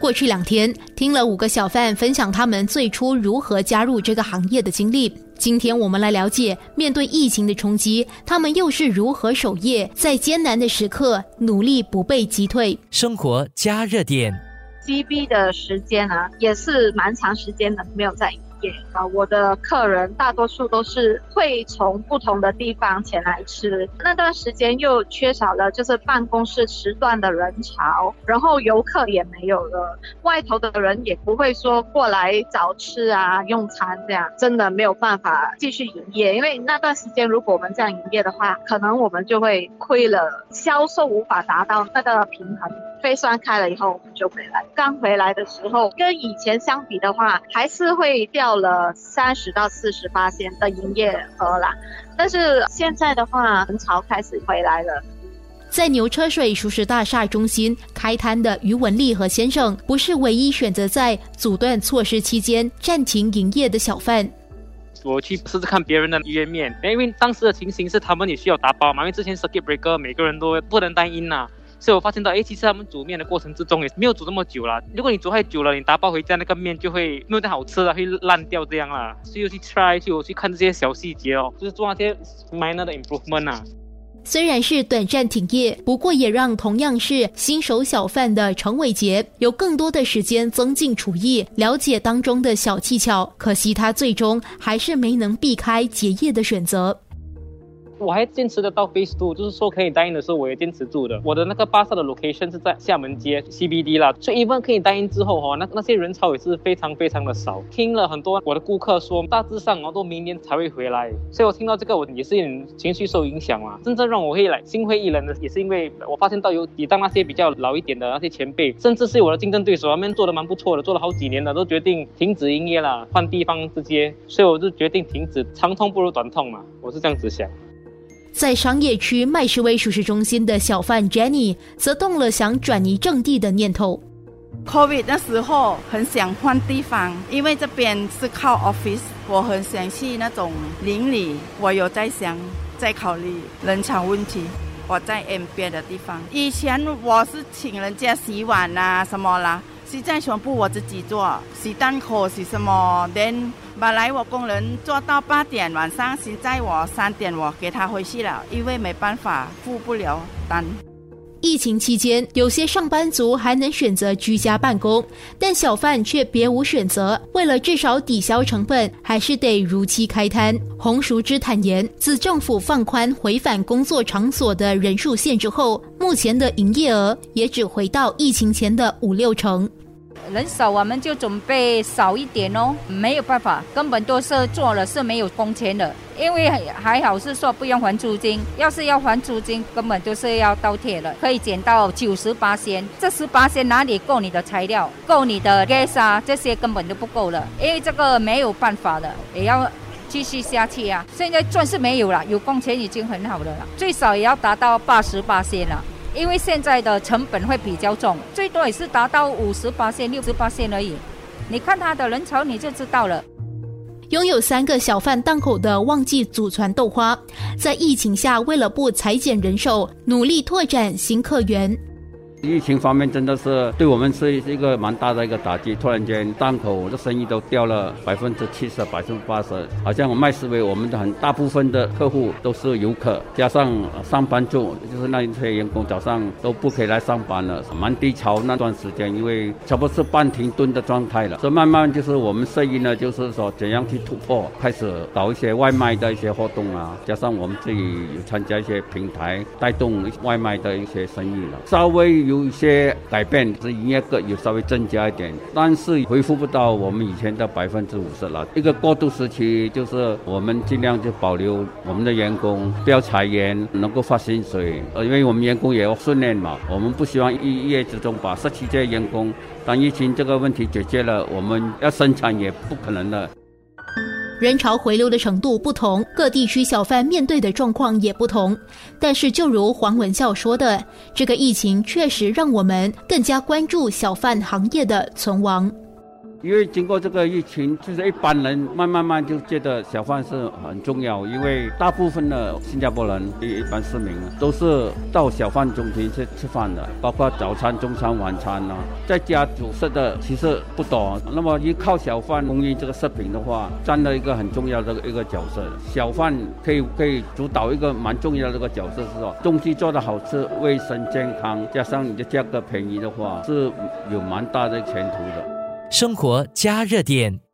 过去两天，听了五个小贩分享他们最初如何加入这个行业的经历。今天我们来了解，面对疫情的冲击，他们又是如何守业，在艰难的时刻努力不被击退。生活加热点，GB 的时间啊，也是蛮长时间的，没有在。啊，我的客人大多数都是会从不同的地方前来吃，那段时间又缺少了就是办公室时段的人潮，然后游客也没有了，外头的人也不会说过来找吃啊、用餐这样，真的没有办法继续营业。因为那段时间如果我们这样营业的话，可能我们就会亏了，销售无法达到那个平衡。飞栓开了以后，我们就回来。刚回来的时候，跟以前相比的话，还是会掉了三十到四十八线的营业额啦。但是现在的话，人潮开始回来了。在牛车水熟食大厦中心开摊的于文丽和先生，不是唯一选择在阻断措施期间暂停营业的小贩。我去试试看别人的鱼面，因为当时的情形是他们也需要打包嘛，因为之前 circuit breaker 每个人都不能单音呐。所以我发现到，哎，其实他们煮面的过程之中也没有煮那么久了。如果你煮太久了，你打包回家那个面就会没有太好吃了，会烂掉这样啦。所以去 try 去我去看这些小细节哦，就是做那些 minor 的 improvement 啊。虽然是短暂停业，不过也让同样是新手小贩的陈伟杰有更多的时间增进厨艺，了解当中的小技巧。可惜他最终还是没能避开结业的选择。我还坚持得到 Face Two，就是说可以答应的时候，我也坚持住的。我的那个巴萨的 location 是在厦门街 CBD 啦，所以 even 可以答应之后哈，那那些人潮也是非常非常的少。听了很多我的顾客说，大致上哦都明年才会回来，所以我听到这个我也是有点情绪受影响啊。真正让我会来心灰意冷的，也是因为我发现到有抵挡那些比较老一点的那些前辈，甚至是我的竞争对手，他们做的蛮不错的，做了好几年了，都决定停止营业了，换地方直接，所以我就决定停止，长痛不如短痛嘛，我是这样子想。在商业区麦士威熟食中心的小贩 Jenny 则动了想转移阵地的念头。Covid 那时候很想换地方，因为这边是靠 office，我很想去那种邻里。我有在想，在考虑人潮问题。我在 M 边的地方，以前我是请人家洗碗啊什么啦，实在全部我自己做，是蛋壳洗什么连。本来我工人做到八点晚上，现在我三点我给他回去了，因为没办法付不了单。疫情期间，有些上班族还能选择居家办公，但小贩却别无选择。为了至少抵消成本，还是得如期开摊。洪淑芝坦言，自政府放宽回返工作场所的人数限制后，目前的营业额也只回到疫情前的五六成。人少，我们就准备少一点哦。没有办法，根本都是做了是没有工钱的。因为还好是说不用还租金，要是要还租金，根本就是要倒贴了。可以减到九十八仙，这十八仙哪里够你的材料？够你的 gas 啊？这些根本都不够了。因为这个没有办法的，也要继续下去啊。现在赚是没有了，有工钱已经很好了，最少也要达到八十八仙了。因为现在的成本会比较重，最多也是达到五十八线、六十八线而已。你看他的人潮，你就知道了。拥有三个小贩档口的旺季祖传豆花，在疫情下为了不裁减人手，努力拓展新客源。疫情方面真的是对我们是一个蛮大的一个打击。突然间档口的生意都掉了百分之七十、百分之八十。好像我卖思维，我们的很大部分的客户都是游客，加上上班族，就是那一些员工早上都不可以来上班了，蛮低潮那段时间，因为差不多是半停顿的状态了。所以慢慢就是我们生意呢，就是说怎样去突破，开始搞一些外卖的一些活动啊，加上我们自己有参加一些平台，带动外卖的一些生意了，稍微。有一些改变，是营业额有稍微增加一点，但是恢复不到我们以前的百分之五十了。一个过渡时期，就是我们尽量就保留我们的员工，不要裁员，能够发薪水。呃，因为我们员工也要训练嘛，我们不希望一夜之中把失去这些员工。当疫情这个问题解决了，我们要生产也不可能了。人潮回流的程度不同，各地区小贩面对的状况也不同。但是，就如黄文孝说的，这个疫情确实让我们更加关注小贩行业的存亡。因为经过这个疫情，就是一般人慢慢慢就觉得小贩是很重要，因为大部分的新加坡人一般市民都是到小贩中心去吃饭的，包括早餐、中餐、晚餐啊，在家煮食的其实不多。那么依靠小贩供应这个食品的话，占了一个很重要的一个角色。小贩可以可以主导一个蛮重要的一个角色，是说东西做的好吃、卫生健康，加上你的价格便宜的话，是有蛮大的前途的。生活加热点。